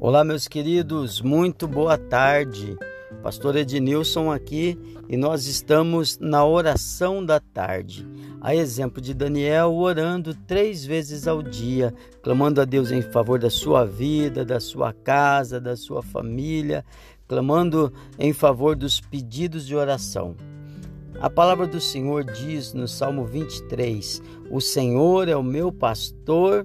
Olá, meus queridos, muito boa tarde. Pastor Ednilson aqui e nós estamos na oração da tarde. A exemplo de Daniel, orando três vezes ao dia, clamando a Deus em favor da sua vida, da sua casa, da sua família, clamando em favor dos pedidos de oração. A palavra do Senhor diz no Salmo 23: O Senhor é o meu pastor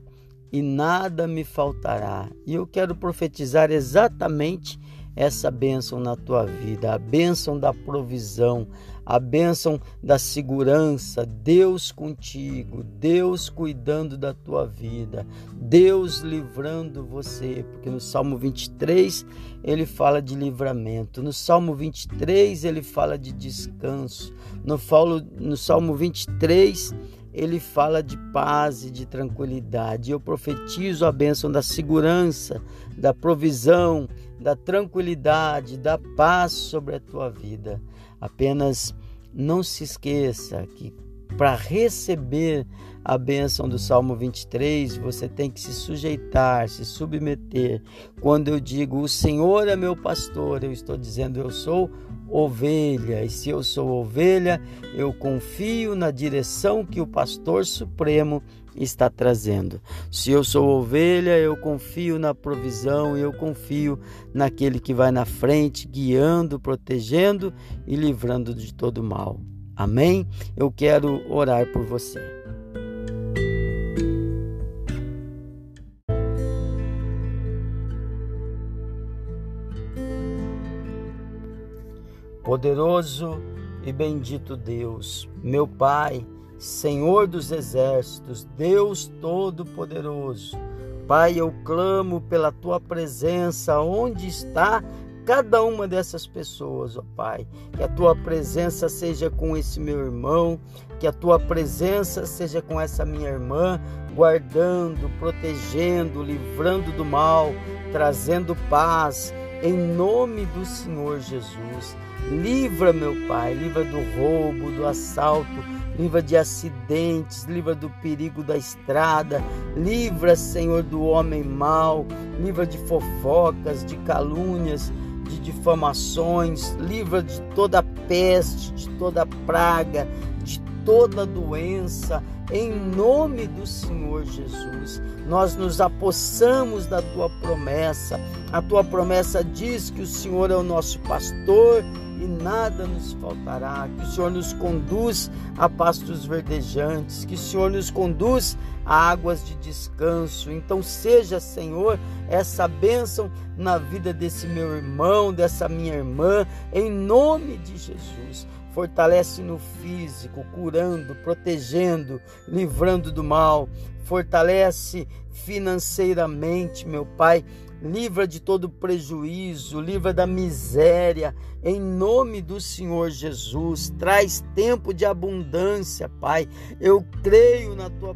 e nada me faltará. E eu quero profetizar exatamente essa bênção na tua vida, a bênção da provisão, a bênção da segurança, Deus contigo, Deus cuidando da tua vida, Deus livrando você, porque no Salmo 23 ele fala de livramento, no Salmo 23 ele fala de descanso, no, no Salmo 23 ele fala de paz e de tranquilidade. Eu profetizo a bênção da segurança, da provisão, da tranquilidade, da paz sobre a tua vida. Apenas não se esqueça que para receber a bênção do Salmo 23, você tem que se sujeitar, se submeter. Quando eu digo o Senhor é meu pastor, eu estou dizendo eu sou ovelha. E se eu sou ovelha, eu confio na direção que o pastor supremo está trazendo. Se eu sou ovelha, eu confio na provisão, eu confio naquele que vai na frente, guiando, protegendo e livrando de todo mal. Amém? Eu quero orar por você. Poderoso e bendito Deus, meu Pai, Senhor dos exércitos, Deus Todo-Poderoso, Pai, eu clamo pela tua presença onde está cada uma dessas pessoas, ó Pai. Que a tua presença seja com esse meu irmão, que a tua presença seja com essa minha irmã, guardando, protegendo, livrando do mal, trazendo paz, em nome do Senhor Jesus. Livra, meu Pai, livra do roubo, do assalto, livra de acidentes, livra do perigo da estrada, livra, Senhor, do homem mau, livra de fofocas, de calúnias, de difamações, livra de toda peste, de toda praga, de toda doença, em nome do Senhor Jesus. Nós nos apossamos da tua promessa. A tua promessa diz que o Senhor é o nosso pastor e nada nos faltará. Que o Senhor nos conduz a pastos verdejantes, que o Senhor nos conduz águas de descanso. Então, seja, Senhor, essa bênção na vida desse meu irmão, dessa minha irmã, em nome de Jesus. Fortalece no físico, curando, protegendo, livrando do mal. Fortalece financeiramente, meu Pai, livra de todo prejuízo, livra da miséria, em nome do Senhor Jesus. Traz tempo de abundância, Pai. Eu creio na tua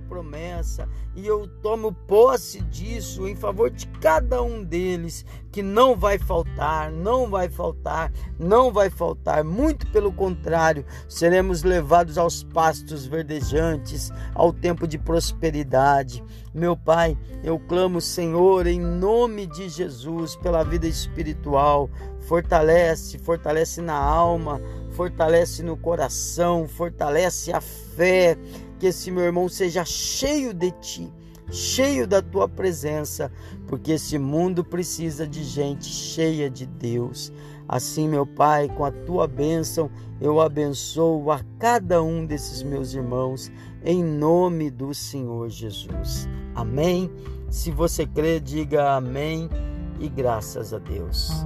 promessa e eu tomo posse disso em favor de cada um deles, que não vai faltar, não vai faltar, não vai faltar. Muito pelo contrário, seremos levados aos pastos verdejantes, ao tempo de prosperidade. Meu Pai, eu clamo, Senhor, em nome de Jesus, pela vida espiritual. Fortalece, fortalece na alma, fortalece no coração, fortalece a fé. Que esse meu irmão seja cheio de ti, cheio da tua presença, porque esse mundo precisa de gente cheia de Deus. Assim, meu Pai, com a tua bênção, eu abençoo a cada um desses meus irmãos, em nome do Senhor Jesus. Amém. Se você crê, diga amém e graças a Deus.